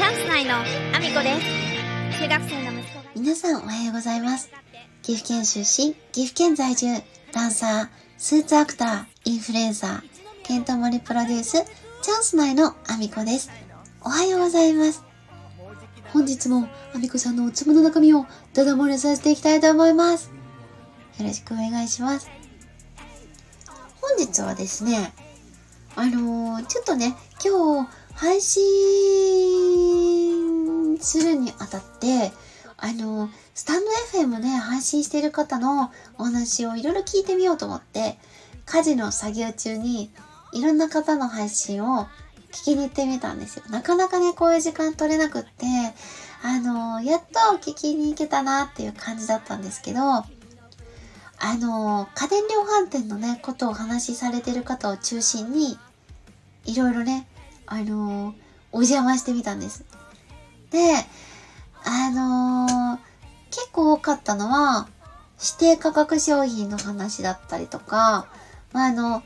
チャンス内のアミコです中学生の息子が皆さんおはようございます。岐阜県出身、岐阜県在住、ダンサー、スーツアクター、インフルエンサー、ケントモリプロデュース、チャンス内のアミコです。おはようございます。本日もアミコさんのお粒の中身をダダ漏れさせていきたいと思います。よろしくお願いします。本日はですね、あのーちょっとね、今日配信するにあたって、あのスタンド FM で配信している方のお話をいろいろ聞いてみようと思って、家事の作業中にいろんな方の配信を聞きに行ってみたんですよ。なかなかね、こういう時間取れなくって、あのやっと聞きに行けたなっていう感じだったんですけど、あの家電量販店のね、ことをお話しされてる方を中心に、いろいろね、あのお邪魔してみたんです。で、あのー結構多かったのは、指定価格商品の話だったりとか、まあ、あの、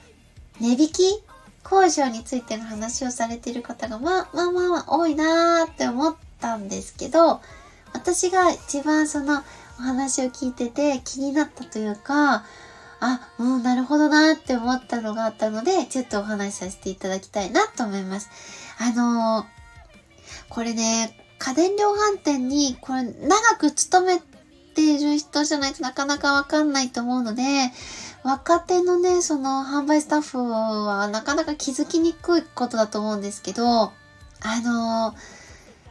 値引き交渉についての話をされている方が、まあまあまあ多いなーって思ったんですけど、私が一番そのお話を聞いてて気になったというか、あ、う、なるほどなーって思ったのがあったので、ちょっとお話しさせていただきたいなと思います。あのーこれね、家電量販店に、これ長く勤めている人じゃないとなかなかわかんないと思うので、若手のね、その販売スタッフはなかなか気づきにくいことだと思うんですけど、あの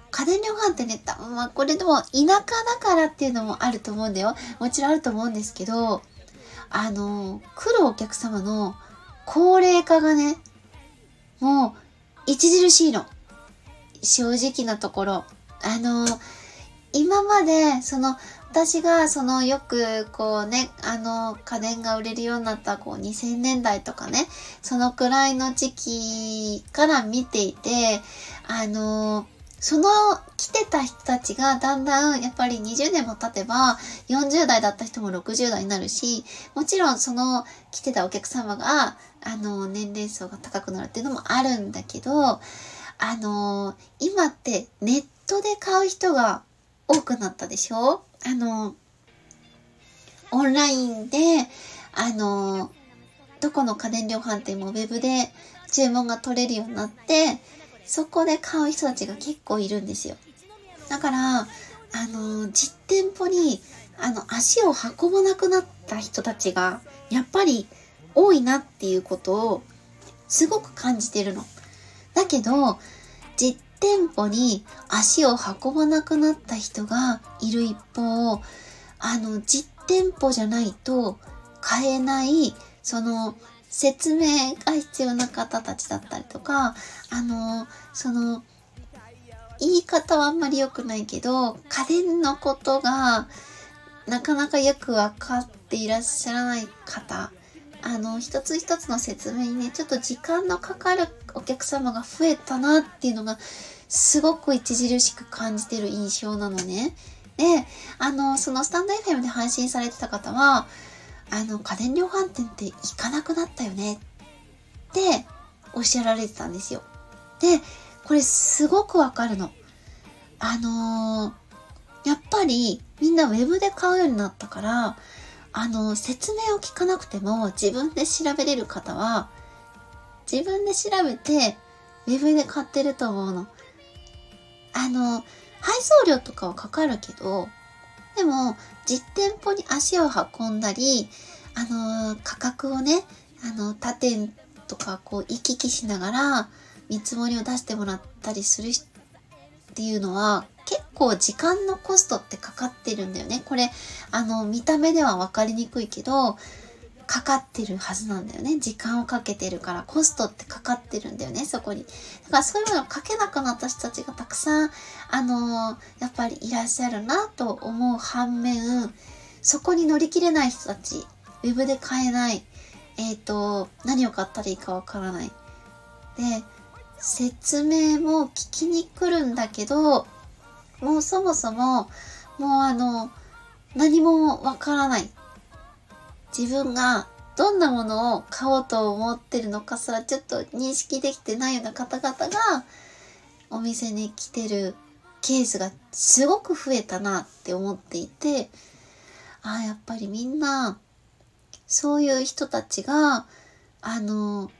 家電量販店ね、たまあこれでも田舎だからっていうのもあると思うんだよ。もちろんあると思うんですけど、あの来るお客様の高齢化がね、もう著しいの。正直なところ。あの今まで、その、私が、その、よく、こうね、あの、家電が売れるようになった、こう、2000年代とかね、そのくらいの時期から見ていて、あの、その来てた人たちがだんだんやっぱり20年も経てば40代だった人も60代になるし、もちろんその来てたお客様が、あの、年齢層が高くなるっていうのもあるんだけど、あの、今ってネットで買う人が多くなったでしょ？あの、オンラインで、あの、どこの家電量販店もウェブで注文が取れるようになって、そこで買う人たちが結構いるんですよ。だから、あの、実店舗に、あの、足を運ばなくなった人たちが、やっぱり多いなっていうことを、すごく感じてるの。だけど、実店舗に足を運ばなくなった人がいる一方、あの、実店舗じゃないと買えない、その、説明が必要な方たちだったりとか、あの、その、言い方はあんまり良くないけど、家電のことがなかなかよくわかっていらっしゃらない方、あの、一つ一つの説明にね、ちょっと時間のかかるお客様が増えたなっていうのが、すごく著しく感じてる印象なのね。で、あの、そのスタンド FM で配信されてた方は、あの、家電量販店って行かなくなったよねっておっしゃられてたんですよ。で、これすごくわかるの。あのーやっぱりみんなウェブで買うようになったから、あの、説明を聞かなくても自分で調べれる方は、自分で調べて、ウェブで買ってると思うの。あの、配送料とかはかかるけど、でも、実店舗に足を運んだり、あの、価格をね、あの、他店とかこう行き来しながら見積もりを出してもらったりするっていうのは結構時間のコストってかかってるんだよね。これ、あの、見た目では分かりにくいけど、かかってるはずなんだよね。時間をかけてるから、コストってかかってるんだよね、そこに。だからそういうのをかけなくなった人たちがたくさん、あのやっぱりいらっしゃるなと思う反面、そこに乗り切れない人たち、ウェブで買えない、えっ、と、何を買ったらいいかわからない。で、説明も聞きに来るんだけど、もうそもそも、もうあの、何もわからない。自分がどんなものを買おうと思ってるのかすらちょっと認識できてないような方々がお店に来てるケースがすごく増えたなって思っていて、ああ、やっぱりみんな、そういう人たちが、あの、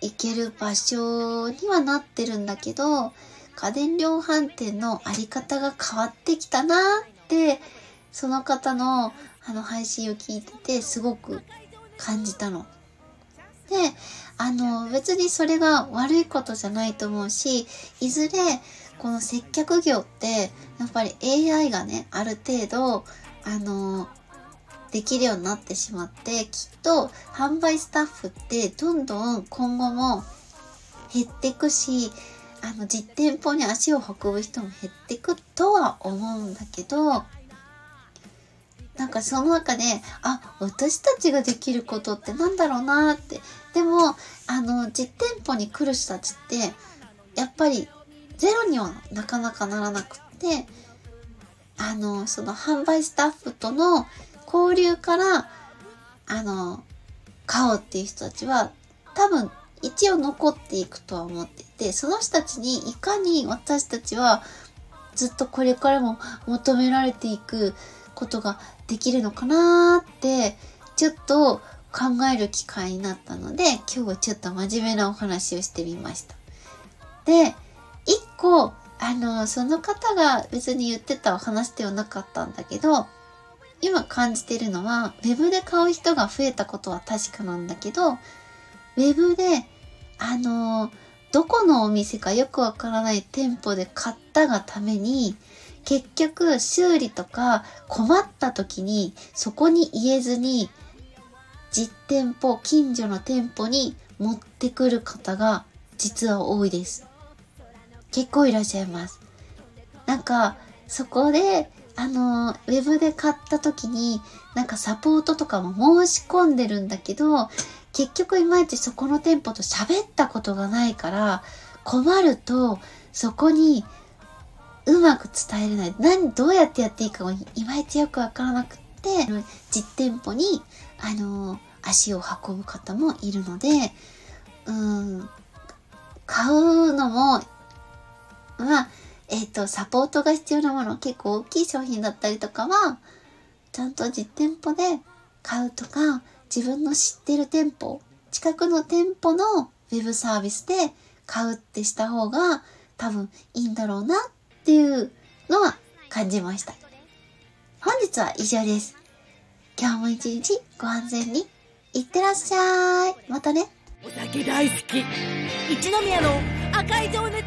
行ける場所にはなってるんだけど、家電量販店のあり方が変わってきたなってその方のあの配信を聞いててすごく感じたの。で、あの別にそれが悪いことじゃないと思うし、いずれこの接客業ってやっぱり AI がね、ある程度あのできるようになってしまってきっと販売スタッフってどんどん今後も減っていくしあの実店舗に足を運ぶ人も減ってくとは思うんだけどなんかその中で、あ、私たちができることってなんだろうなって。でも、あの、実店舗に来る人たちって、やっぱりゼロにはなかなかならなくって、あの、その販売スタッフとの交流から、あの、買おうっていう人たちは、多分一応残っていくとは思っていて、その人たちにいかに私たちはずっとこれからも求められていくことができるのかなってちょっと考える機会になったので今日はちょっと真面目なお話をしてみました。で、一個、あの、その方が別に言ってたお話ではなかったんだけど、今感じてるのは、ウェブで買う人が増えたことは確かなんだけど、ウェブで、あの、どこのお店かよくわからない店舗で買ったがために、結局修理とか困った時にそこに言えずに実店舗、近所の店舗に持ってくる方が実は多いです。結構いらっしゃいます。なんか、そこで、あの、ウェブで買った時に、なんかサポートとかも申し込んでるんだけど、結局いまいちそこの店舗と喋ったことがないから、困ると、そこにうまく伝えれない。何、どうやってやっていいかもいまいちよくわからなくって、実店舗に、あの、足を運ぶ方もいるので、うん、買うのも、まあ、えっ、ー、と、サポートが必要なもの、結構大きい商品だったりとかは、ちゃんと実店舗で買うとか、自分の知ってる店舗、近くの店舗のウェブサービスで買うってした方が多分いいんだろうなっっていうのは感じました。本日は以上です。今日も一日ご安全にいってらっしゃい。またね。お酒大好き。一宮の赤い情熱